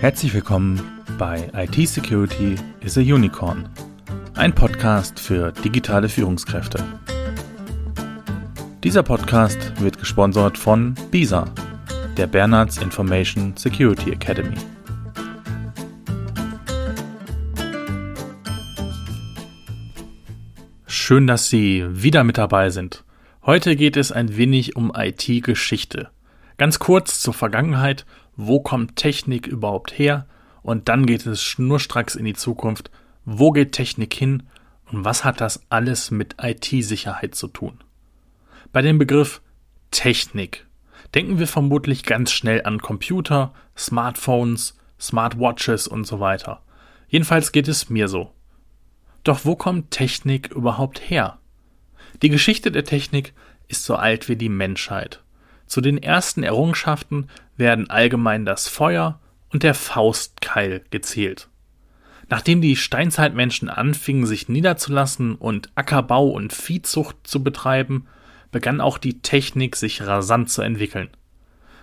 Herzlich willkommen bei IT Security is a Unicorn, ein Podcast für digitale Führungskräfte. Dieser Podcast wird gesponsert von BISA, der Bernards Information Security Academy. Schön, dass Sie wieder mit dabei sind. Heute geht es ein wenig um IT-Geschichte. Ganz kurz zur Vergangenheit, wo kommt Technik überhaupt her? Und dann geht es schnurstracks in die Zukunft, wo geht Technik hin und was hat das alles mit IT-Sicherheit zu tun? Bei dem Begriff Technik denken wir vermutlich ganz schnell an Computer, Smartphones, Smartwatches und so weiter. Jedenfalls geht es mir so. Doch wo kommt Technik überhaupt her? Die Geschichte der Technik ist so alt wie die Menschheit. Zu den ersten Errungenschaften werden allgemein das Feuer und der Faustkeil gezählt. Nachdem die Steinzeitmenschen anfingen, sich niederzulassen und Ackerbau und Viehzucht zu betreiben, begann auch die Technik sich rasant zu entwickeln.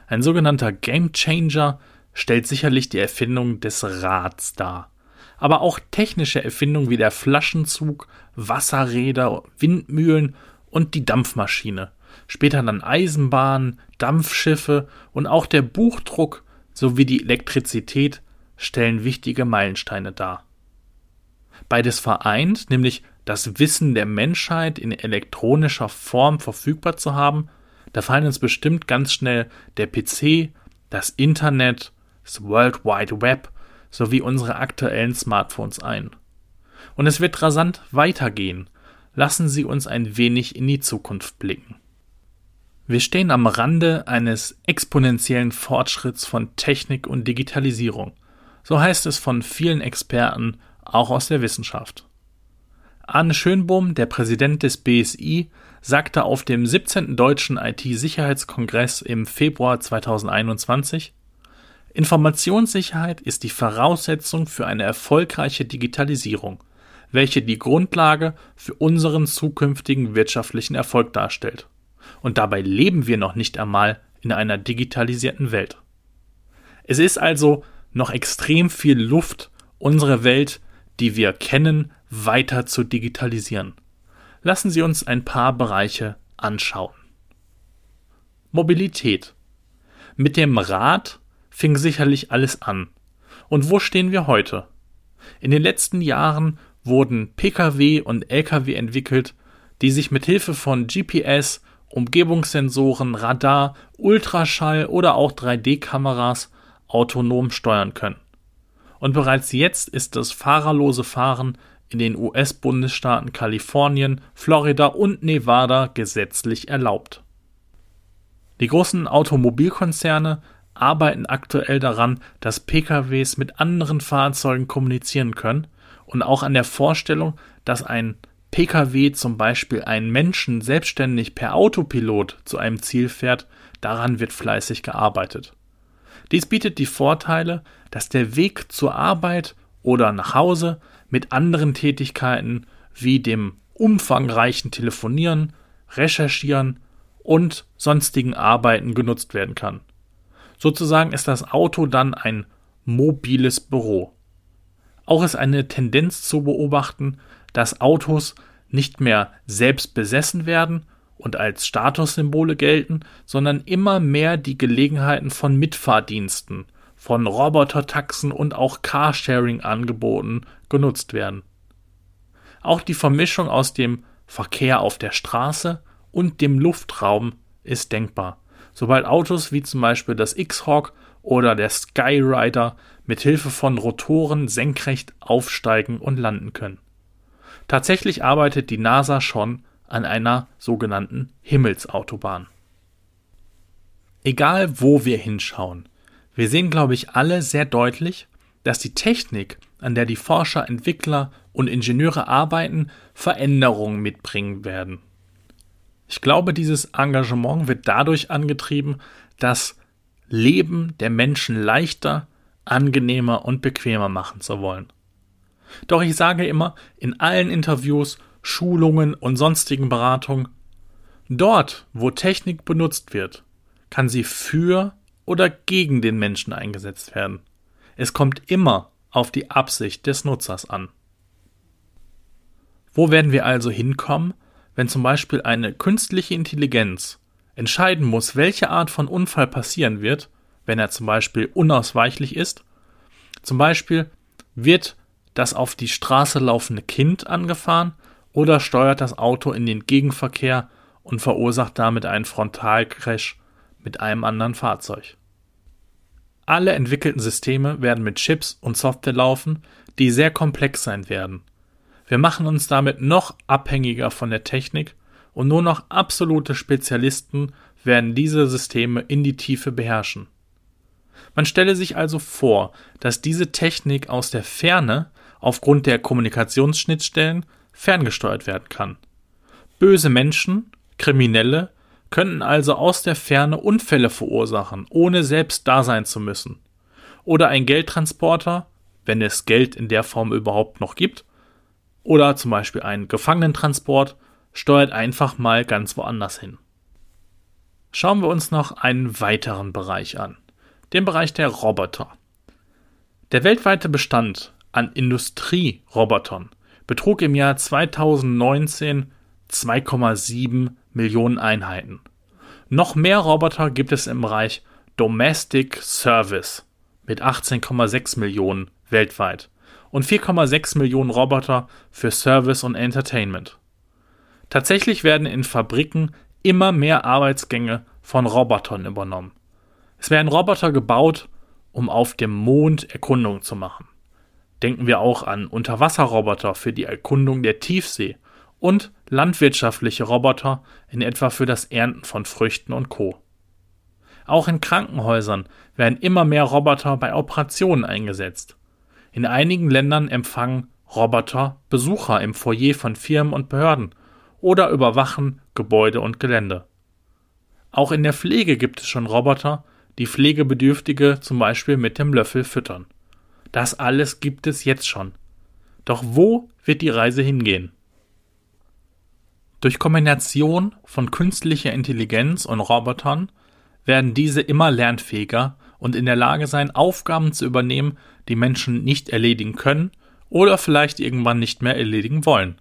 Ein sogenannter Gamechanger stellt sicherlich die Erfindung des Rads dar aber auch technische Erfindungen wie der Flaschenzug, Wasserräder, Windmühlen und die Dampfmaschine. Später dann Eisenbahnen, Dampfschiffe und auch der Buchdruck sowie die Elektrizität stellen wichtige Meilensteine dar. Beides vereint, nämlich das Wissen der Menschheit in elektronischer Form verfügbar zu haben, da fallen uns bestimmt ganz schnell der PC, das Internet, das World Wide Web sowie unsere aktuellen Smartphones ein. Und es wird rasant weitergehen. Lassen Sie uns ein wenig in die Zukunft blicken. Wir stehen am Rande eines exponentiellen Fortschritts von Technik und Digitalisierung. So heißt es von vielen Experten, auch aus der Wissenschaft. Arne Schönbohm, der Präsident des BSI, sagte auf dem 17. Deutschen IT-Sicherheitskongress im Februar 2021, Informationssicherheit ist die Voraussetzung für eine erfolgreiche Digitalisierung, welche die Grundlage für unseren zukünftigen wirtschaftlichen Erfolg darstellt. Und dabei leben wir noch nicht einmal in einer digitalisierten Welt. Es ist also noch extrem viel Luft, unsere Welt, die wir kennen, weiter zu digitalisieren. Lassen Sie uns ein paar Bereiche anschauen. Mobilität. Mit dem Rad fing sicherlich alles an. Und wo stehen wir heute? In den letzten Jahren wurden Pkw und Lkw entwickelt, die sich mit Hilfe von GPS, Umgebungssensoren, Radar, Ultraschall oder auch 3D-Kameras autonom steuern können. Und bereits jetzt ist das fahrerlose Fahren in den US-Bundesstaaten Kalifornien, Florida und Nevada gesetzlich erlaubt. Die großen Automobilkonzerne arbeiten aktuell daran, dass PKWs mit anderen Fahrzeugen kommunizieren können und auch an der Vorstellung, dass ein PKW zum Beispiel einen Menschen selbstständig per Autopilot zu einem Ziel fährt, daran wird fleißig gearbeitet. Dies bietet die Vorteile, dass der Weg zur Arbeit oder nach Hause mit anderen Tätigkeiten wie dem umfangreichen Telefonieren, Recherchieren und sonstigen Arbeiten genutzt werden kann. Sozusagen ist das Auto dann ein mobiles Büro. Auch ist eine Tendenz zu beobachten, dass Autos nicht mehr selbst besessen werden und als Statussymbole gelten, sondern immer mehr die Gelegenheiten von Mitfahrdiensten, von Robotertaxen und auch Carsharing-Angeboten genutzt werden. Auch die Vermischung aus dem Verkehr auf der Straße und dem Luftraum ist denkbar sobald Autos wie zum Beispiel das X-Hawk oder der Skyrider mit Hilfe von Rotoren senkrecht aufsteigen und landen können. Tatsächlich arbeitet die NASA schon an einer sogenannten Himmelsautobahn. Egal wo wir hinschauen, wir sehen, glaube ich, alle sehr deutlich, dass die Technik, an der die Forscher, Entwickler und Ingenieure arbeiten, Veränderungen mitbringen werden. Ich glaube, dieses Engagement wird dadurch angetrieben, das Leben der Menschen leichter, angenehmer und bequemer machen zu wollen. Doch ich sage immer in allen Interviews, Schulungen und sonstigen Beratungen, dort, wo Technik benutzt wird, kann sie für oder gegen den Menschen eingesetzt werden. Es kommt immer auf die Absicht des Nutzers an. Wo werden wir also hinkommen, wenn zum Beispiel eine künstliche Intelligenz entscheiden muss, welche Art von Unfall passieren wird, wenn er zum Beispiel unausweichlich ist? Zum Beispiel wird das auf die Straße laufende Kind angefahren oder steuert das Auto in den Gegenverkehr und verursacht damit einen Frontalcrash mit einem anderen Fahrzeug. Alle entwickelten Systeme werden mit Chips und Software laufen, die sehr komplex sein werden. Wir machen uns damit noch abhängiger von der Technik und nur noch absolute Spezialisten werden diese Systeme in die Tiefe beherrschen. Man stelle sich also vor, dass diese Technik aus der Ferne aufgrund der Kommunikationsschnittstellen ferngesteuert werden kann. Böse Menschen, Kriminelle, könnten also aus der Ferne Unfälle verursachen, ohne selbst da sein zu müssen. Oder ein Geldtransporter, wenn es Geld in der Form überhaupt noch gibt, oder zum Beispiel ein Gefangenentransport, steuert einfach mal ganz woanders hin. Schauen wir uns noch einen weiteren Bereich an, den Bereich der Roboter. Der weltweite Bestand an Industrierobotern betrug im Jahr 2019 2,7 Millionen Einheiten. Noch mehr Roboter gibt es im Bereich Domestic Service mit 18,6 Millionen weltweit und 4,6 Millionen Roboter für Service und Entertainment. Tatsächlich werden in Fabriken immer mehr Arbeitsgänge von Robotern übernommen. Es werden Roboter gebaut, um auf dem Mond Erkundungen zu machen. Denken wir auch an Unterwasserroboter für die Erkundung der Tiefsee und landwirtschaftliche Roboter in etwa für das Ernten von Früchten und Co. Auch in Krankenhäusern werden immer mehr Roboter bei Operationen eingesetzt. In einigen Ländern empfangen Roboter Besucher im Foyer von Firmen und Behörden oder überwachen Gebäude und Gelände. Auch in der Pflege gibt es schon Roboter, die Pflegebedürftige zum Beispiel mit dem Löffel füttern. Das alles gibt es jetzt schon. Doch wo wird die Reise hingehen? Durch Kombination von künstlicher Intelligenz und Robotern werden diese immer lernfähiger und in der Lage sein, Aufgaben zu übernehmen, die Menschen nicht erledigen können oder vielleicht irgendwann nicht mehr erledigen wollen,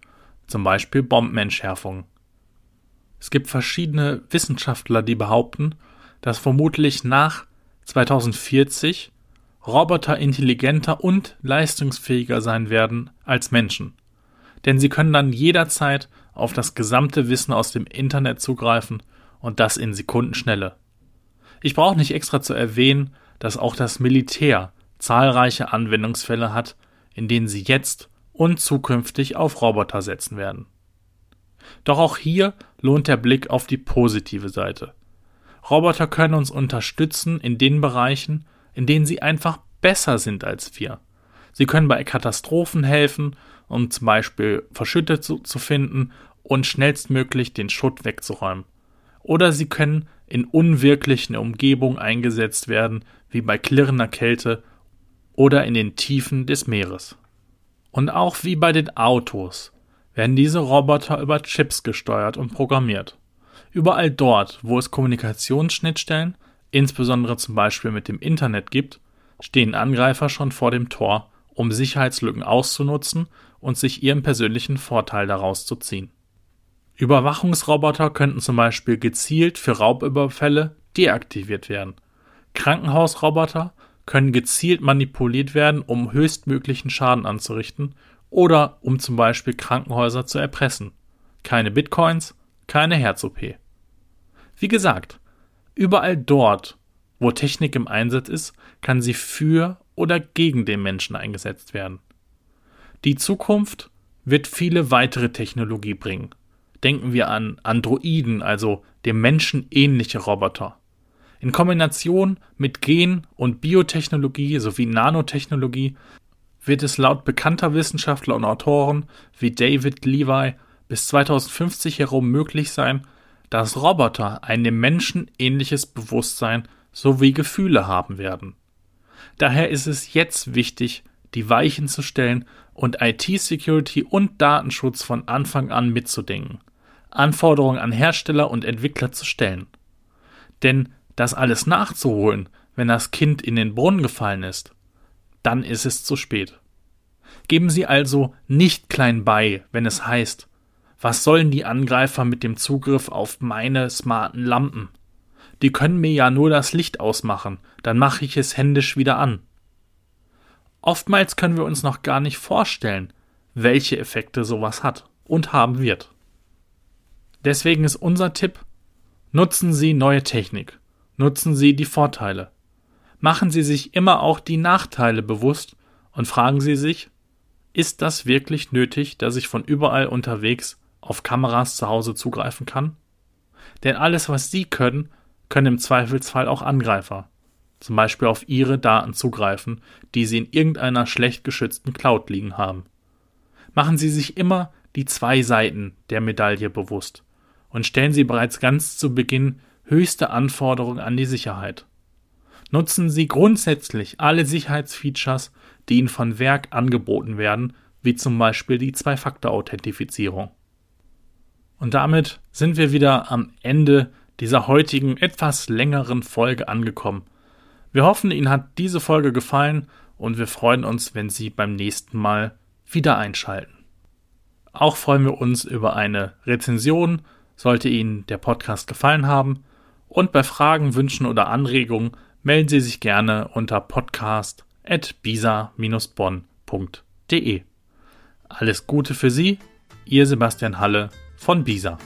zum Beispiel Bombenentschärfung. Es gibt verschiedene Wissenschaftler, die behaupten, dass vermutlich nach 2040 Roboter intelligenter und leistungsfähiger sein werden als Menschen. Denn sie können dann jederzeit auf das gesamte Wissen aus dem Internet zugreifen und das in Sekundenschnelle. Ich brauche nicht extra zu erwähnen, dass auch das Militär zahlreiche Anwendungsfälle hat, in denen sie jetzt und zukünftig auf Roboter setzen werden. Doch auch hier lohnt der Blick auf die positive Seite. Roboter können uns unterstützen in den Bereichen, in denen sie einfach besser sind als wir. Sie können bei Katastrophen helfen, um zum Beispiel Verschüttet zu, zu finden und schnellstmöglich den Schutt wegzuräumen. Oder sie können in unwirklichen Umgebungen eingesetzt werden, wie bei klirrender Kälte oder in den Tiefen des Meeres. Und auch wie bei den Autos werden diese Roboter über Chips gesteuert und programmiert. Überall dort, wo es Kommunikationsschnittstellen, insbesondere zum Beispiel mit dem Internet gibt, stehen Angreifer schon vor dem Tor, um Sicherheitslücken auszunutzen und sich ihren persönlichen Vorteil daraus zu ziehen. Überwachungsroboter könnten zum Beispiel gezielt für Raubüberfälle deaktiviert werden. Krankenhausroboter können gezielt manipuliert werden, um höchstmöglichen Schaden anzurichten oder um zum Beispiel Krankenhäuser zu erpressen. Keine Bitcoins, keine Herz-OP. Wie gesagt, überall dort, wo Technik im Einsatz ist, kann sie für oder gegen den Menschen eingesetzt werden. Die Zukunft wird viele weitere Technologie bringen. Denken wir an Androiden, also dem Menschen ähnliche Roboter. In Kombination mit Gen- und Biotechnologie sowie Nanotechnologie wird es laut bekannter Wissenschaftler und Autoren wie David Levi bis 2050 herum möglich sein, dass Roboter ein dem Menschen ähnliches Bewusstsein sowie Gefühle haben werden. Daher ist es jetzt wichtig, die Weichen zu stellen und IT-Security und Datenschutz von Anfang an mitzudenken, Anforderungen an Hersteller und Entwickler zu stellen. Denn das alles nachzuholen, wenn das Kind in den Brunnen gefallen ist, dann ist es zu spät. Geben Sie also nicht klein bei, wenn es heißt, was sollen die Angreifer mit dem Zugriff auf meine smarten Lampen? Die können mir ja nur das Licht ausmachen, dann mache ich es händisch wieder an. Oftmals können wir uns noch gar nicht vorstellen, welche Effekte sowas hat und haben wird. Deswegen ist unser Tipp, nutzen Sie neue Technik, nutzen Sie die Vorteile. Machen Sie sich immer auch die Nachteile bewusst und fragen Sie sich, ist das wirklich nötig, dass ich von überall unterwegs auf Kameras zu Hause zugreifen kann? Denn alles, was Sie können, können im Zweifelsfall auch Angreifer, zum Beispiel auf Ihre Daten zugreifen, die Sie in irgendeiner schlecht geschützten Cloud liegen haben. Machen Sie sich immer die zwei Seiten der Medaille bewusst und stellen Sie bereits ganz zu Beginn höchste Anforderungen an die Sicherheit. Nutzen Sie grundsätzlich alle Sicherheitsfeatures, die Ihnen von Werk angeboten werden, wie zum Beispiel die Zwei-Faktor-Authentifizierung. Und damit sind wir wieder am Ende dieser heutigen etwas längeren Folge angekommen. Wir hoffen, Ihnen hat diese Folge gefallen und wir freuen uns, wenn Sie beim nächsten Mal wieder einschalten. Auch freuen wir uns über eine Rezension, sollte Ihnen der Podcast gefallen haben. Und bei Fragen, Wünschen oder Anregungen melden Sie sich gerne unter podcast.bisa-bonn.de. Alles Gute für Sie, Ihr Sebastian Halle von Bisa.